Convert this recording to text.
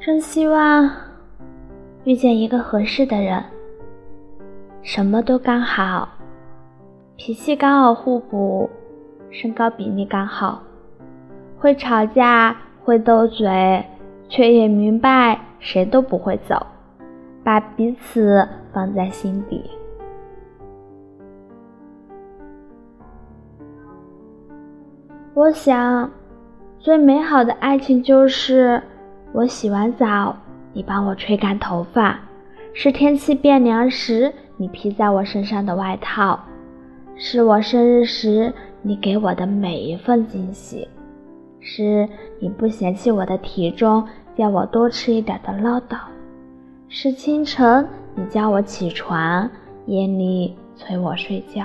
真希望遇见一个合适的人，什么都刚好，脾气刚好互补，身高比例刚好，会吵架，会斗嘴，却也明白谁都不会走，把彼此放在心底。我想，最美好的爱情就是，我洗完澡，你帮我吹干头发；是天气变凉时，你披在我身上的外套；是我生日时，你给我的每一份惊喜；是你不嫌弃我的体重，叫我多吃一点的唠叨；是清晨你叫我起床，夜里催我睡觉。